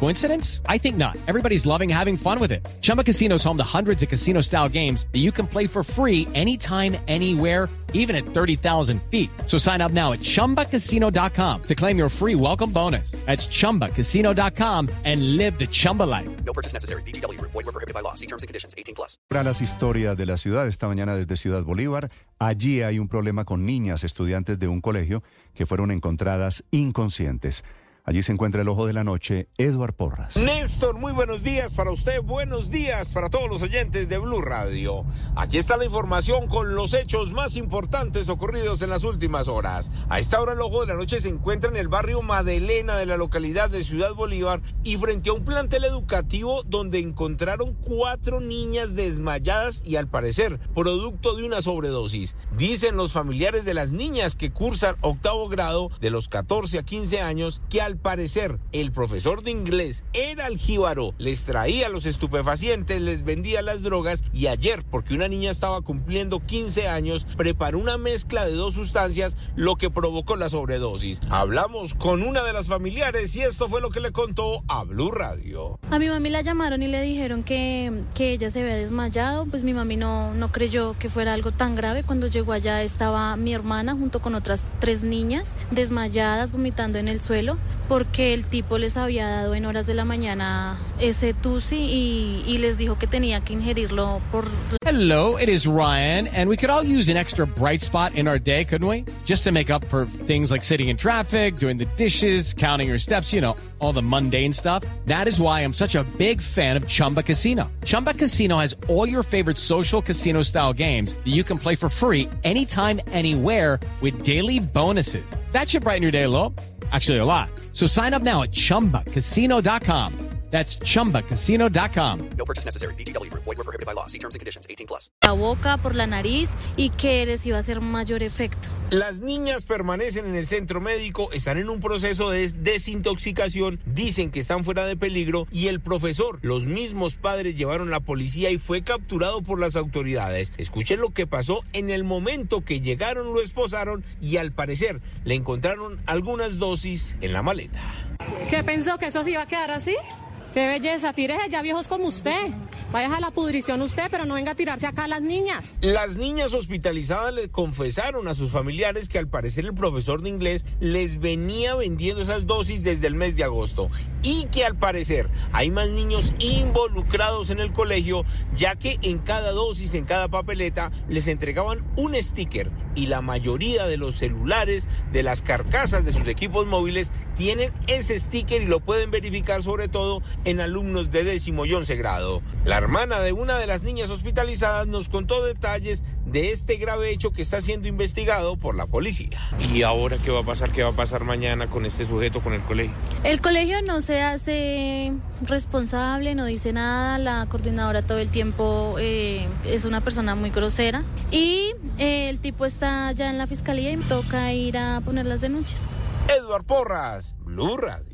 Coincidence? I think not. Everybody's loving having fun with it. Chumba Casino is home to hundreds of casino style games that you can play for free anytime, anywhere, even at 30,000 feet. So sign up now at chumbacasino.com to claim your free welcome bonus. That's chumbacasino.com and live the Chumba life. No purchase necessary. BGW. Void were prohibited by law. See terms and conditions. 18 plus. Para las historias de la ciudad, esta mañana desde Ciudad Bolívar, allí hay un problema con niñas estudiantes de un colegio que fueron encontradas inconscientes. Allí se encuentra el ojo de la noche, Eduard Porras. Néstor, muy buenos días para usted, buenos días para todos los oyentes de Blue Radio. Aquí está la información con los hechos más importantes ocurridos en las últimas horas. A esta hora el ojo de la noche se encuentra en el barrio Madelena de la localidad de Ciudad Bolívar y frente a un plantel educativo donde encontraron cuatro niñas desmayadas y al parecer producto de una sobredosis. Dicen los familiares de las niñas que cursan octavo grado de los 14 a 15 años que al parecer el profesor de inglés era el jíbaro, les traía los estupefacientes, les vendía las drogas y ayer, porque una niña estaba cumpliendo 15 años, preparó una mezcla de dos sustancias, lo que provocó la sobredosis. Hablamos con una de las familiares y esto fue lo que le contó a Blue Radio. A mi mami la llamaron y le dijeron que, que ella se había desmayado, pues mi mami no, no creyó que fuera algo tan grave. Cuando llegó allá estaba mi hermana junto con otras tres niñas desmayadas, vomitando en el suelo porque el tipo les había dado en horas de la mañana ese tusi y, y, les dijo que tenía que ingerirlo por... Hello, it is Ryan, and we could all use an extra bright spot in our day, couldn't we? Just to make up for things like sitting in traffic, doing the dishes, counting your steps, you know, all the mundane stuff. That is why I'm such a big fan of Chumba Casino. Chumba Casino has all your favorite social casino style games that you can play for free anytime, anywhere with daily bonuses. That should brighten your day a little. Actually, a lot. So sign up now at chumbacasino.com. That's chumbacasino.com. No purchase necessary. BGW. Void were prohibited by law. See terms and conditions. 18 plus. La boca, por la nariz y que les iba a hacer mayor efecto. Las niñas permanecen en el centro médico, están en un proceso de desintoxicación, dicen que están fuera de peligro y el profesor, los mismos padres llevaron la policía y fue capturado por las autoridades. Escuchen lo que pasó en el momento que llegaron, lo esposaron y al parecer le encontraron algunas dosis en la maleta. ¿Qué pensó que eso se iba a quedar así? Qué belleza, tírese ya viejos como usted. Vaya a la pudrición usted, pero no venga a tirarse acá a las niñas. Las niñas hospitalizadas le confesaron a sus familiares que al parecer el profesor de inglés les venía vendiendo esas dosis desde el mes de agosto y que al parecer hay más niños involucrados en el colegio, ya que en cada dosis, en cada papeleta, les entregaban un sticker y la mayoría de los celulares, de las carcasas de sus equipos móviles, tienen ese sticker y lo pueden verificar sobre todo en alumnos de décimo y once grado. La hermana de una de las niñas hospitalizadas nos contó detalles de este grave hecho que está siendo investigado por la policía. ¿Y ahora qué va a pasar? ¿Qué va a pasar mañana con este sujeto, con el colegio? El colegio no se hace responsable, no dice nada, la coordinadora todo el tiempo eh, es una persona muy grosera y eh, el tipo está ya en la fiscalía y me toca ir a poner las denuncias. Edward Porras, Blue Radio.